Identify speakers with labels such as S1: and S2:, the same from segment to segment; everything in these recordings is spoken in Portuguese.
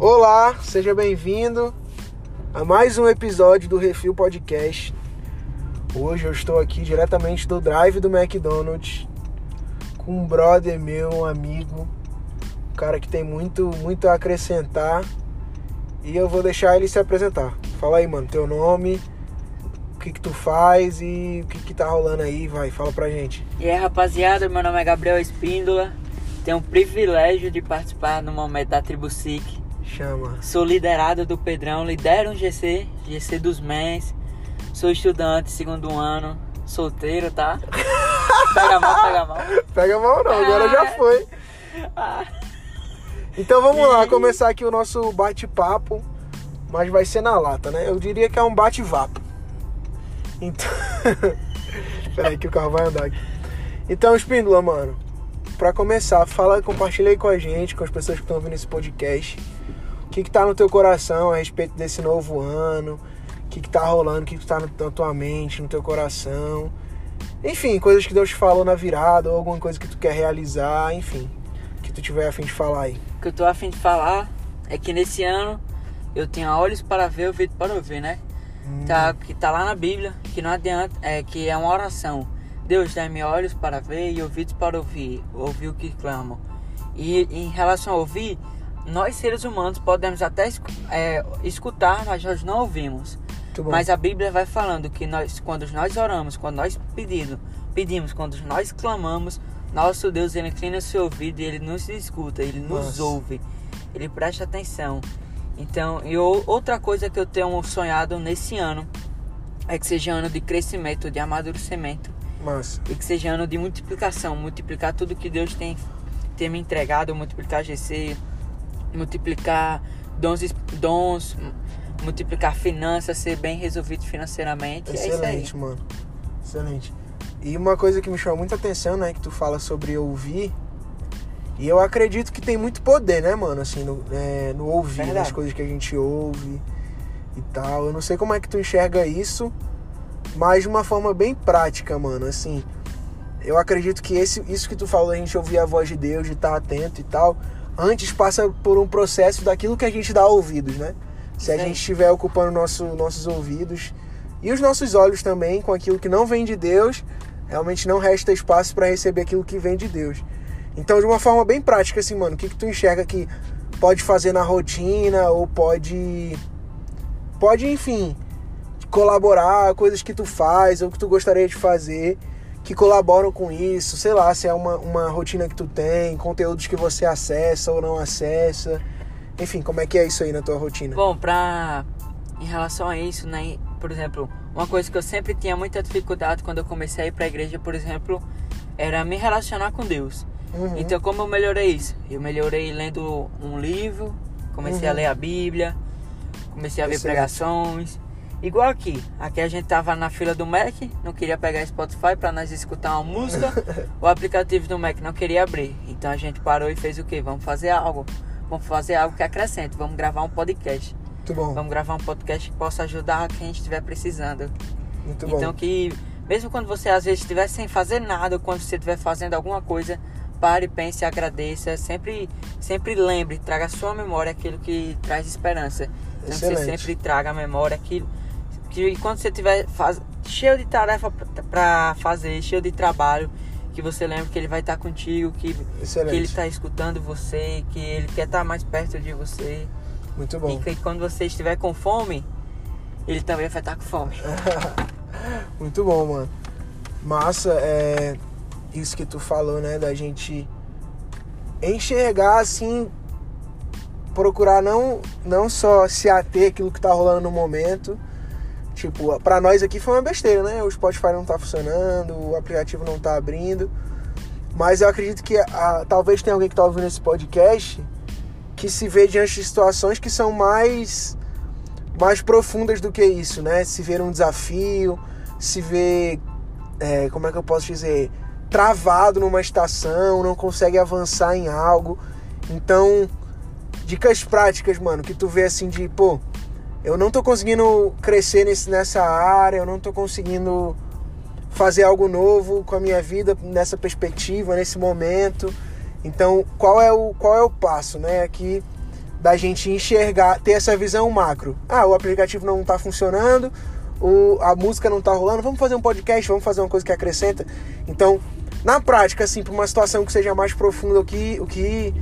S1: Olá, seja bem-vindo a mais um episódio do Refil Podcast. Hoje eu estou aqui diretamente do drive do McDonald's com um brother meu, um amigo, um cara que tem muito, muito a acrescentar e eu vou deixar ele se apresentar. Fala aí, mano, teu nome, o que que tu faz e o que que tá rolando aí, vai, fala pra gente.
S2: E aí, rapaziada, meu nome é Gabriel Espíndola. Tenho o privilégio de participar no momento da Tribo SIC.
S1: Chama.
S2: Sou liderado do Pedrão, lidero um GC, GC dos Mens. Sou estudante, segundo ano, solteiro, tá? Pega mal, pega mal.
S1: Pega mal não, agora já foi. Então vamos lá, começar aqui o nosso bate-papo, mas vai ser na lata, né? Eu diria que é um bate-vapo. Então. Peraí que o carro vai andar aqui. Então, Espíndola, mano, pra começar, fala, compartilha aí com a gente, com as pessoas que estão ouvindo esse podcast. O que que tá no teu coração a respeito desse novo ano? O que que tá rolando? O que tá no- na tua mente, no teu coração? Enfim, coisas que Deus te falou na virada, ou alguma coisa que tu quer realizar, enfim. Que tu tiver a fim de falar aí.
S2: O que eu tô a fim de falar é que nesse ano eu tenho olhos para ver, ouvido para ouvir, né? Tá, que tá lá na Bíblia, que não adianta, é que é uma oração. Deus dá-me olhos para ver e ouvidos para ouvir, ouvir o que clamam. E em relação a ouvir, nós seres humanos podemos até é, escutar, mas nós não ouvimos. Mas a Bíblia vai falando que nós, quando nós oramos, quando nós pedimos, pedimos, quando nós clamamos, nosso Deus ele inclina o seu ouvido e ele nos escuta, ele nos
S1: Nossa.
S2: ouve, ele presta atenção. Então, e outra coisa que eu tenho sonhado nesse ano é que seja ano de crescimento, de amadurecimento
S1: Massa.
S2: e que seja ano de multiplicação, multiplicar tudo que Deus tem, tem me entregado, multiplicar GC, multiplicar dons, dons, multiplicar finanças, ser bem resolvido financeiramente. É.
S1: Excelente, mano. Excelente. E uma coisa que me chamou muita atenção, né, que tu fala sobre ouvir. E eu acredito que tem muito poder, né, mano, assim, no, é, no ouvir,
S2: Verdade.
S1: nas coisas que a gente ouve e tal. Eu não sei como é que tu enxerga isso, mas de uma forma bem prática, mano, assim. Eu acredito que esse, isso que tu falou, a gente ouvir a voz de Deus, de estar atento e tal, antes passa por um processo daquilo que a gente dá ouvidos, né? Se a
S2: aí.
S1: gente estiver ocupando nosso, nossos ouvidos e os nossos olhos também com aquilo que não vem de Deus, realmente não resta espaço para receber aquilo que vem de Deus. Então, de uma forma bem prática, assim, mano, o que, que tu enxerga que pode fazer na rotina ou pode. Pode, enfim, colaborar, coisas que tu faz ou que tu gostaria de fazer que colaboram com isso, sei lá, se é uma, uma rotina que tu tem, conteúdos que você acessa ou não acessa. Enfim, como é que é isso aí na tua rotina?
S2: Bom, pra. Em relação a isso, né? Por exemplo, uma coisa que eu sempre tinha muita dificuldade quando eu comecei a ir pra igreja, por exemplo, era me relacionar com Deus.
S1: Uhum.
S2: Então, como eu melhorei isso? Eu melhorei lendo um livro, comecei a
S1: Uhum.
S2: ler a Bíblia, comecei a ver
S1: Excelente.
S2: pregações. Igual aqui. Aqui a gente tava na fila do Mac, não queria pegar Spotify pra nós escutar uma música. o aplicativo do Mac não queria abrir. Então a gente parou e fez o quê? Vamos fazer algo. Vamos fazer algo que acrescente. Vamos gravar um podcast.
S1: Muito bom,
S2: Vamos gravar um podcast que possa ajudar quem estiver precisando.
S1: muito bom.
S2: Então que mesmo quando você às vezes estiver sem fazer nada, ou quando você estiver fazendo alguma coisa, pare, pense, agradeça, sempre sempre lembre, traga à sua memória aquilo que traz esperança. Então você sempre traga à memória aquilo que quando você estiver faz... cheio de tarefa para fazer, cheio de trabalho, que você lembre que ele vai estar contigo, que, que ele está escutando você, que ele quer estar mais perto de você.
S1: Muito
S2: E
S1: bom.
S2: que quando você estiver com fome, ele também vai estar com fome.
S1: Muito bom, mano. Massa, é isso que tu falou, né? Da gente enxergar assim, procurar não, não só se ater aquilo que tá rolando no momento. Tipo, pra nós aqui foi uma besteira, né? O Spotify não tá funcionando, o aplicativo não tá abrindo. Mas eu acredito que ah, talvez tenha alguém que tá ouvindo esse podcast que se vê diante de situações que são mais mais profundas do que isso, né? Se ver um desafio, se ver, é, como é que eu posso dizer, travado numa estação, não consegue avançar em algo. Então, dicas práticas, mano, que tu vê assim de, pô, eu não tô conseguindo crescer nesse, nessa área, eu não tô conseguindo fazer algo novo com a minha vida nessa perspectiva, nesse momento. Então, qual é o, qual é o passo, né? Aqui da gente enxergar, ter essa visão macro. Ah, o aplicativo não está funcionando, o, a música não está rolando, vamos fazer um podcast, vamos fazer uma coisa que acrescenta. Então, na prática, assim, para uma situação que seja mais profunda, o que, o que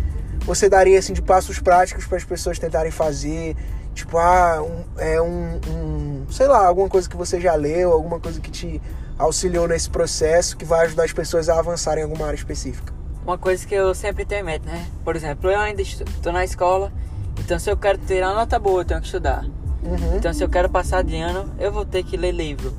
S1: você daria assim, de passos práticos para as pessoas tentarem fazer? Tipo, ah, um, é um, um, sei lá, alguma coisa que você já leu, alguma coisa que te auxiliou nesse processo que vai ajudar as pessoas a avançarem em alguma área específica.
S2: Uma coisa que eu sempre tenho em mente, né? Por exemplo, eu ainda estou na escola, então se eu quero tirar uma nota boa, eu tenho que estudar. Uhum. Então se eu quero passar de ano, eu vou ter que ler livro.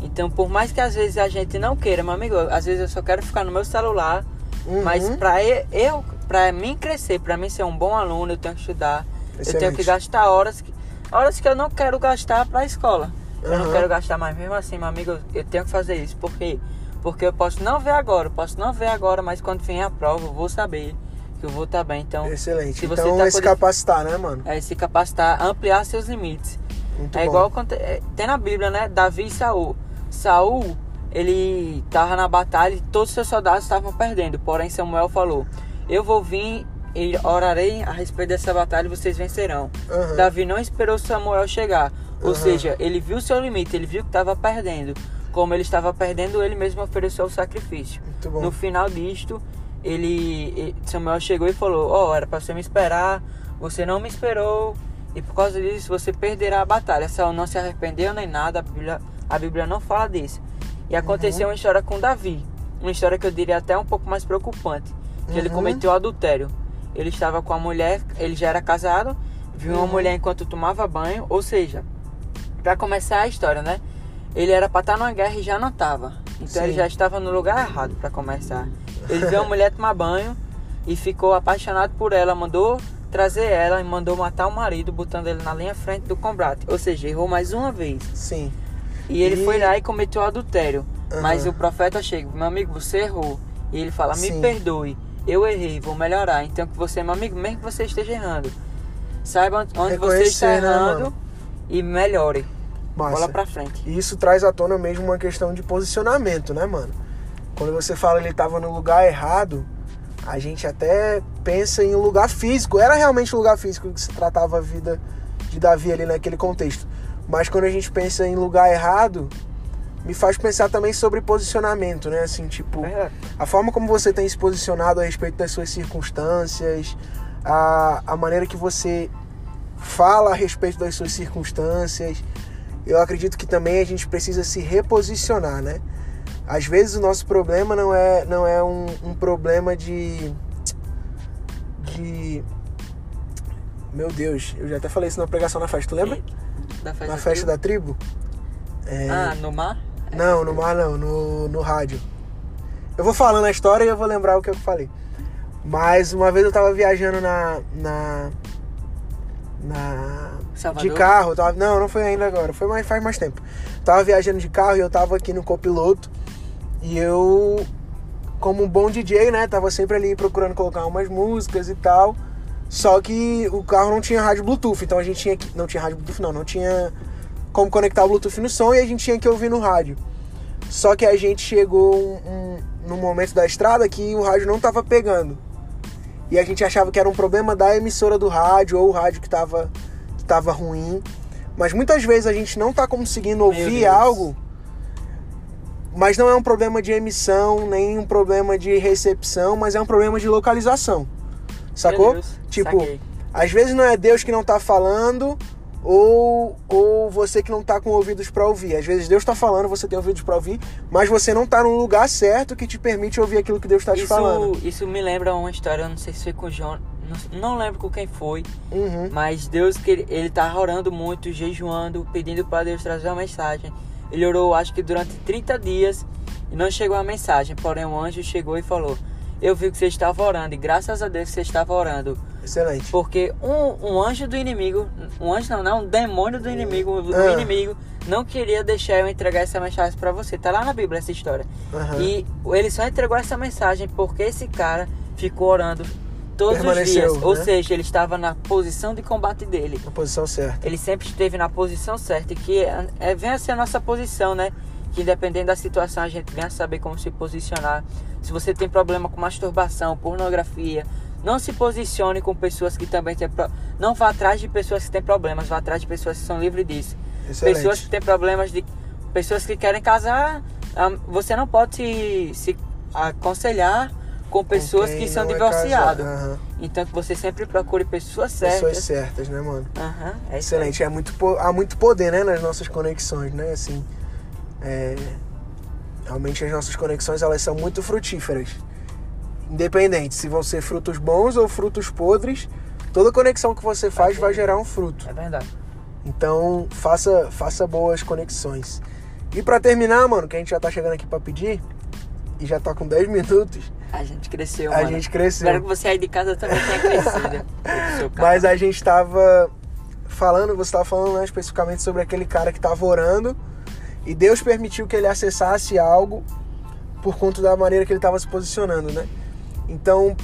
S2: Então por mais que às vezes a gente não queira, meu amigo, às vezes eu só quero ficar no meu celular, uhum. mas para eu, para mim crescer, para mim ser um bom aluno, eu tenho que estudar. Excelente. Eu tenho que gastar horas que, horas que eu não quero gastar para a escola. Eu uhum. não quero gastar mais, mesmo assim, meu amigo, eu tenho que fazer isso. Por quê? Porque eu posso não ver agora, eu posso não ver agora, mas quando vier a prova, eu vou saber que eu vou estar bem. Então,
S1: Excelente. Se você então, tá é se capacitar, né, mano?
S2: É se capacitar, ampliar seus limites. Muito é bom. igual é, tem na Bíblia, né? Davi e Saul. Saul, ele tava na batalha e todos os seus soldados estavam perdendo. Porém, Samuel falou: Eu vou vir e orarei a respeito dessa batalha e vocês vencerão. Uhum. Davi não esperou Samuel chegar. Ou uhum. seja, ele viu o seu limite, ele viu que estava perdendo. Como ele estava perdendo, ele mesmo ofereceu o sacrifício. No final disto, ele Samuel chegou e falou: "Ó, oh, era para você me esperar, você não me esperou, e por causa disso você perderá a batalha". Saul não se arrependeu nem nada, a Bíblia, a Bíblia não fala disso. E aconteceu uhum. uma história com Davi, uma história que eu diria até um pouco mais preocupante, que uhum. ele cometeu adultério. Ele estava com a mulher, ele já era casado, viu uma uhum. mulher enquanto tomava banho, ou seja, para começar a história, né? Ele era para estar tá numa guerra e já não estava. Então Sim. ele já estava no lugar errado para começar. Ele viu a mulher tomar banho e ficou apaixonado por ela, mandou trazer ela e mandou matar o marido, botando ele na linha frente do combate. Ou seja, errou mais uma vez.
S1: Sim.
S2: E ele e... foi lá e cometeu adultério. Uhum. Mas o profeta chega, meu amigo, você errou. E ele fala, me Sim. perdoe, eu errei, vou melhorar. Então que você, meu amigo, mesmo que você esteja errando, saiba onde você está né, errando. Né, e melhore. Massa. Bola pra frente.
S1: E isso traz à tona mesmo uma questão de posicionamento, né, mano? Quando você fala ele tava no lugar errado, a gente até pensa em um lugar físico. Era realmente lugar físico que se tratava a vida de Davi ali naquele contexto. Mas quando a gente pensa em lugar errado, me faz pensar também sobre posicionamento, né? Assim, tipo, é. a forma como você tem se posicionado a respeito das suas circunstâncias, a, a maneira que você fala a respeito das suas circunstâncias. Eu acredito que também a gente precisa se reposicionar, né? Às vezes o nosso problema não é, não é um, um problema de. de. Meu Deus, eu já até falei isso na pregação na festa, tu lembra?
S2: Da festa
S1: na festa da tribo?
S2: É... Ah, no mar?
S1: Não, no mar não, no, no rádio. Eu vou falando a história e eu vou lembrar o que eu falei. Mas uma vez eu tava viajando na, na na
S2: Salvador?
S1: de carro, tava, não, não foi ainda agora, foi mais faz mais tempo. Tava viajando de carro e eu tava aqui no copiloto e eu como um bom DJ, né, tava sempre ali procurando colocar umas músicas e tal. Só que o carro não tinha rádio Bluetooth, então a gente tinha que não tinha rádio Bluetooth não, não tinha como conectar o Bluetooth no som e a gente tinha que ouvir no rádio. Só que a gente chegou um, um, num momento da estrada que o rádio não tava pegando e a gente achava que era um problema da emissora do rádio ou o rádio que estava que tava ruim. Mas muitas vezes a gente não está conseguindo ouvir algo, mas não é um problema de emissão, nem um problema de recepção, mas é um problema de localização. Sacou? Tipo, Saquei. às vezes não é Deus que não está falando, ou, ou você que não está com ouvidos para ouvir. Às vezes Deus está falando, você tem ouvidos para ouvir, mas você não está num lugar certo que te permite ouvir aquilo que Deus está te falando.
S2: Isso me lembra uma história, eu não sei se foi com o João, não, não lembro com quem foi, uhum. mas Deus que ele, ele tá orando muito, jejuando, pedindo para Deus trazer uma mensagem. Ele orou, acho que durante 30 dias e não chegou a mensagem, porém um anjo chegou e falou: Eu vi que você estava orando e graças a Deus que você estava orando
S1: Excelente.
S2: Porque um, um anjo do inimigo, um anjo não, não, um demônio do inimigo, do ah. inimigo não queria deixar eu entregar essa mensagem para você. Tá lá na Bíblia essa história. Uhum. E ele só entregou essa mensagem porque esse cara ficou orando todos os dias. Né? Ou seja, ele estava na posição de combate dele.
S1: Na posição certa.
S2: Ele sempre esteve na posição certa. E que é, é, vem a ser a nossa posição, né? Que dependendo da situação a gente venha saber como se posicionar. Se você tem problema com masturbação, pornografia, Não se posicione com pessoas que também têm pro... Não vá atrás de pessoas que têm problemas, vá atrás de pessoas que são livres disso.
S1: Excelente.
S2: Pessoas que têm problemas de. Pessoas que querem casar. ah, Você não pode se, se aconselhar com pessoas
S1: quem
S2: que são
S1: é
S2: divorciadas.
S1: casado. Aham.
S2: Então que você sempre procure pessoas certas.
S1: Pessoas certas, né, mano?
S2: Aham, é.
S1: Excelente. É muito, há muito poder, né, nas nossas conexões, né? Assim, é, realmente as nossas conexões elas são muito frutíferas. Independente se vão ser frutos bons ou frutos podres, toda conexão que você faz vai gerar um fruto.
S2: É verdade.
S1: Então, faça, faça boas conexões. E pra terminar, mano, que a gente já tá chegando aqui pra pedir, e já tá com 10 minutos,
S2: A gente cresceu,
S1: a
S2: mano.
S1: gente cresceu.
S2: Espero que você aí de casa também tenha crescido. carro.
S1: Mas a gente tava falando, você tava falando né, especificamente sobre aquele cara que tava orando e Deus permitiu que ele acessasse algo por conta da maneira que ele tava se posicionando, né? Então,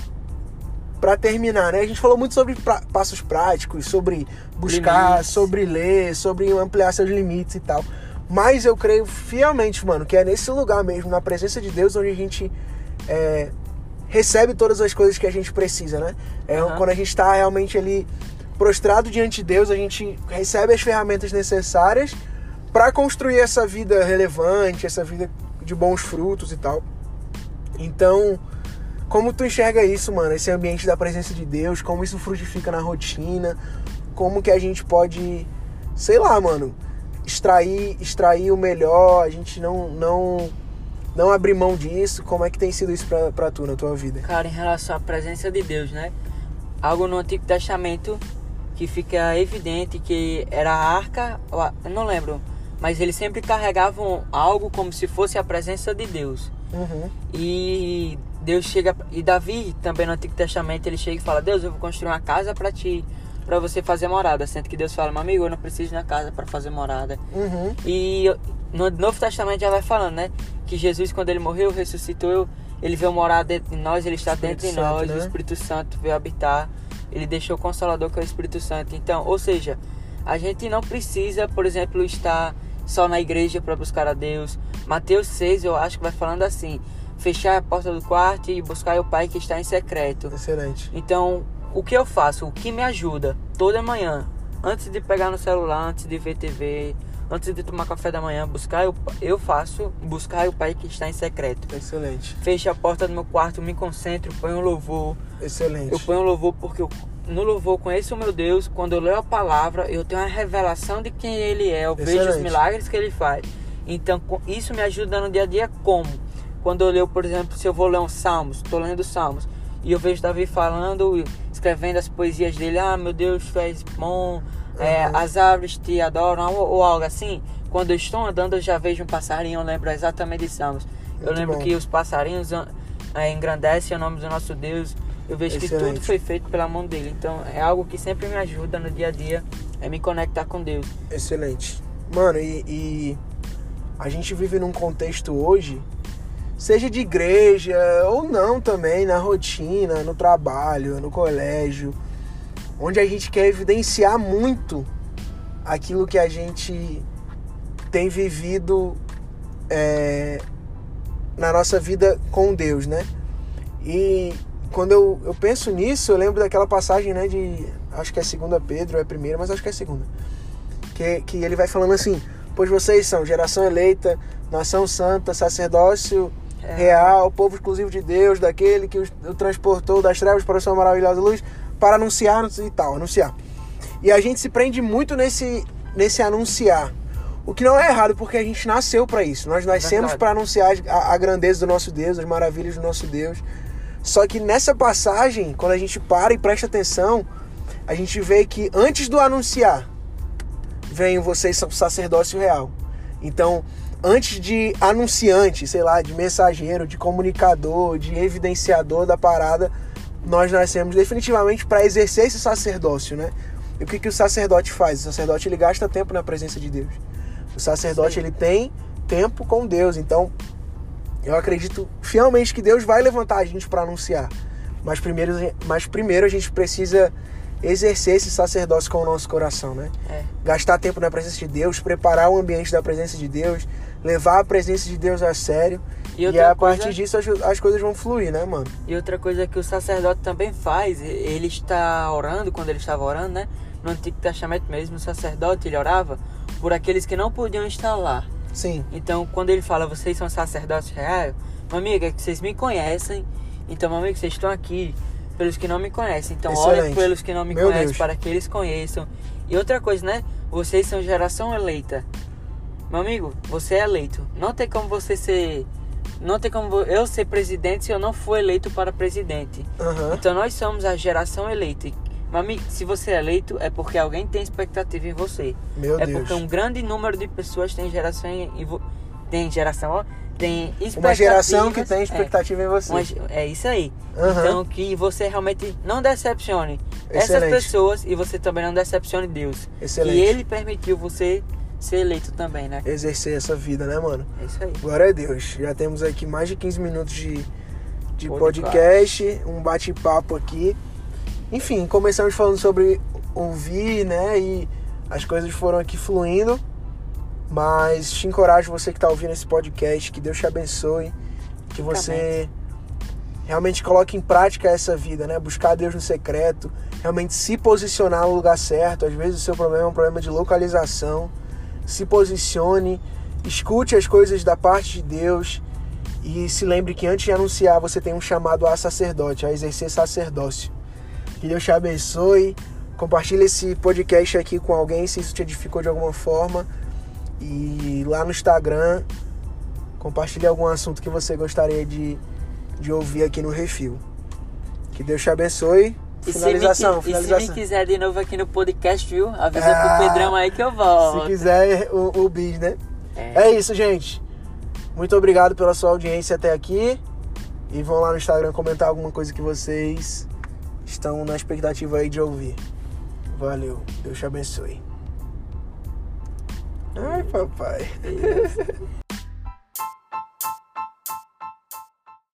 S1: pra terminar, né? A gente falou muito sobre pra- passos práticos, sobre buscar,
S2: Limites.
S1: sobre ler, sobre ampliar seus limites e tal. Mas eu creio fielmente, mano, que é nesse lugar mesmo, na presença de Deus, onde a gente é, recebe todas as coisas que a gente precisa, né? É
S2: Aham.
S1: quando a gente está realmente ali prostrado diante de Deus, a gente recebe as ferramentas necessárias para construir essa vida relevante, essa vida de bons frutos e tal. Então, como tu enxerga isso, mano? Esse ambiente da presença de Deus, como isso frutifica na rotina, como que a gente pode, sei lá, mano, extrair, extrair o melhor, a gente não não não abrir mão disso. Como é que tem sido isso pra, pra tu na tua vida?
S2: Cara, em relação à presença de Deus, né? Algo no Antigo Testamento que fica evidente que era a arca, não lembro, mas eles sempre carregavam algo como se fosse a presença de Deus.
S1: Uhum.
S2: E Deus chega e Davi também no Antigo Testamento ele chega e fala: "Deus, eu vou construir uma casa para ti, para você fazer morada". Sendo que Deus fala: "Meu amigo, eu não preciso de uma casa para fazer morada".
S1: Uhum.
S2: E no Novo Testamento já vai falando, né? Que Jesus, quando ele morreu, ressuscitou, ele veio morar dentro de nós, ele está
S1: Espírito
S2: dentro de
S1: Santo,
S2: nós,
S1: né?
S2: o Espírito Santo veio habitar, ele deixou o Consolador que é o Espírito Santo. Então, ou seja, a gente não precisa, por exemplo, estar só na igreja para buscar a Deus. Mateus 6, eu acho que vai falando assim: fechar a porta do quarto e buscar o Pai que está em secreto.
S1: Excelente.
S2: Então, o que eu faço? O que me ajuda toda manhã, antes de pegar no celular, antes de ver TV, antes de tomar café da manhã, buscar eu, eu faço buscar o Pai que está em secreto.
S1: Excelente.
S2: Fecho a porta do meu quarto, me concentro, ponho um louvor.
S1: Excelente.
S2: Eu ponho um louvor porque eu, no louvor eu conheço o meu Deus. Quando eu leio a palavra, eu tenho uma revelação de quem Ele é. Eu vejo os
S1: Excelente.
S2: milagres que Ele faz. Então, isso me ajuda no dia a dia como? Quando eu leio, por exemplo, se eu vou ler um Salmos, estou lendo Salmos, e eu vejo Davi falando, escrevendo as poesias dele, ah, meu Deus, tu és bom, é,
S1: Uhum.
S2: as árvores te adoram, ou, ou algo assim. Quando eu estou andando, eu já vejo um passarinho, eu lembro exatamente de Salmos. Eu
S1: Muito
S2: lembro
S1: bom.
S2: que os passarinhos ah, é, engrandecem o nome do nosso Deus. Eu vejo que
S1: Excelente.
S2: tudo foi feito pela mão dele. Então é algo que sempre me ajuda no dia a dia, é me conectar com Deus.
S1: Excelente. Mano, e, e a gente vive num contexto hoje, seja de igreja ou não também, na rotina, no trabalho, no colégio, onde a gente quer evidenciar muito aquilo que a gente tem vivido é, na nossa vida com Deus, né? E quando eu, eu penso nisso, eu lembro daquela passagem, né, de acho que é segunda Pedro, é primeira, mas acho que é segunda. Que, que ele vai falando assim: Pois vocês são geração eleita, nação santa, sacerdócio. Real, povo exclusivo de Deus, daquele que o transportou das trevas para a sua maravilhosa luz, para anunciar e tal, anunciar. E a gente se prende muito nesse, nesse anunciar. O que não é errado, porque a gente nasceu para isso. Nós nascemos para anunciar a, a grandeza do nosso Deus, as maravilhas do nosso Deus. Só que nessa passagem, quando a gente para e presta atenção, a gente vê que antes do anunciar, vem vocês sacerdócio real. Então, antes de anunciante, sei lá, de mensageiro, de comunicador, de evidenciador da parada, nós nascemos definitivamente para exercer esse sacerdócio, né? E o que, que o sacerdote faz? O sacerdote ele gasta tempo na presença de Deus. O sacerdote
S2: Sim.
S1: ele tem tempo com Deus. Então, eu acredito fielmente que Deus vai levantar a gente para anunciar. Mas primeiro, mas primeiro a gente precisa exercer esse sacerdócio com o nosso coração, né?
S2: É.
S1: Gastar tempo na presença de Deus, preparar o ambiente da presença de Deus, levar a presença de Deus a sério
S2: E
S1: E, a partir
S2: coisa-
S1: disso as, as coisas vão fluir, né, mano?
S2: E outra coisa que o sacerdote também faz, ele está orando, quando ele estava orando, né? No Antigo Testamento mesmo, o sacerdote, ele orava por aqueles que não podiam estar lá.
S1: Sim.
S2: Então, quando ele fala, vocês são sacerdotes reais, meu amigo, é que vocês me conhecem. Então, meu amigo, vocês estão aqui pelos que não me conhecem. Então,
S1: Excelente.
S2: olhem pelos que não me
S1: Meu
S2: conhecem
S1: Deus.
S2: para que eles conheçam. E outra coisa, né? Vocês são geração eleita. Meu amigo, você é eleito. Não tem como você ser. Não tem como eu ser presidente se eu não for eleito para presidente.
S1: Aham.
S2: Então nós somos a geração eleita. Meu amigo, se você é eleito, é porque alguém tem expectativa em você.
S1: Meu
S2: é
S1: Deus.
S2: porque um grande número de pessoas tem geração em, vo- tem geração, ó, tem
S1: Uma geração que tem
S2: é,
S1: expectativa em você.
S2: uma é isso aí.
S1: Aham.
S2: Então que você realmente não decepcione essas
S1: Excelente.
S2: pessoas e você também não decepcione Deus.
S1: Excelente.
S2: E ele permitiu você ser eleito também, né?
S1: Exercer essa vida, né, mano?
S2: É isso aí.
S1: Glória a Deus. Já temos aqui mais de 15 minutos de, de
S2: Podcast.
S1: podcast, um bate-papo aqui. Enfim, começamos falando sobre ouvir, né? E as coisas foram aqui fluindo. Mas te encorajo, você que está ouvindo esse podcast, que Deus te abençoe. Que você realmente coloque em prática essa vida, né? Buscar Deus no secreto, realmente se posicionar no lugar certo. Às vezes o seu problema é um problema de localização. Se posicione, escute as coisas da parte de Deus e se lembre que antes de anunciar você tem um chamado a sacerdote, a exercer sacerdócio. Que Deus te abençoe. Compartilhe esse podcast aqui com alguém se isso te edificou de alguma forma. E lá no Instagram, compartilhe algum assunto que você gostaria de, de ouvir aqui no Refil. Que Deus te abençoe.
S2: E se, me,
S1: Finalização,
S2: qui- e se
S1: finalização.
S2: me quiser de novo aqui no podcast, viu? Avisa
S1: Ah,
S2: pro Pedrão aí que eu volto.
S1: Se quiser o, o bis, né?
S2: É.
S1: É isso, gente. Muito obrigado pela sua audiência até aqui. E vão lá no Instagram comentar alguma coisa que vocês estão na expectativa aí de ouvir. Valeu. Deus te abençoe. Ai, papai.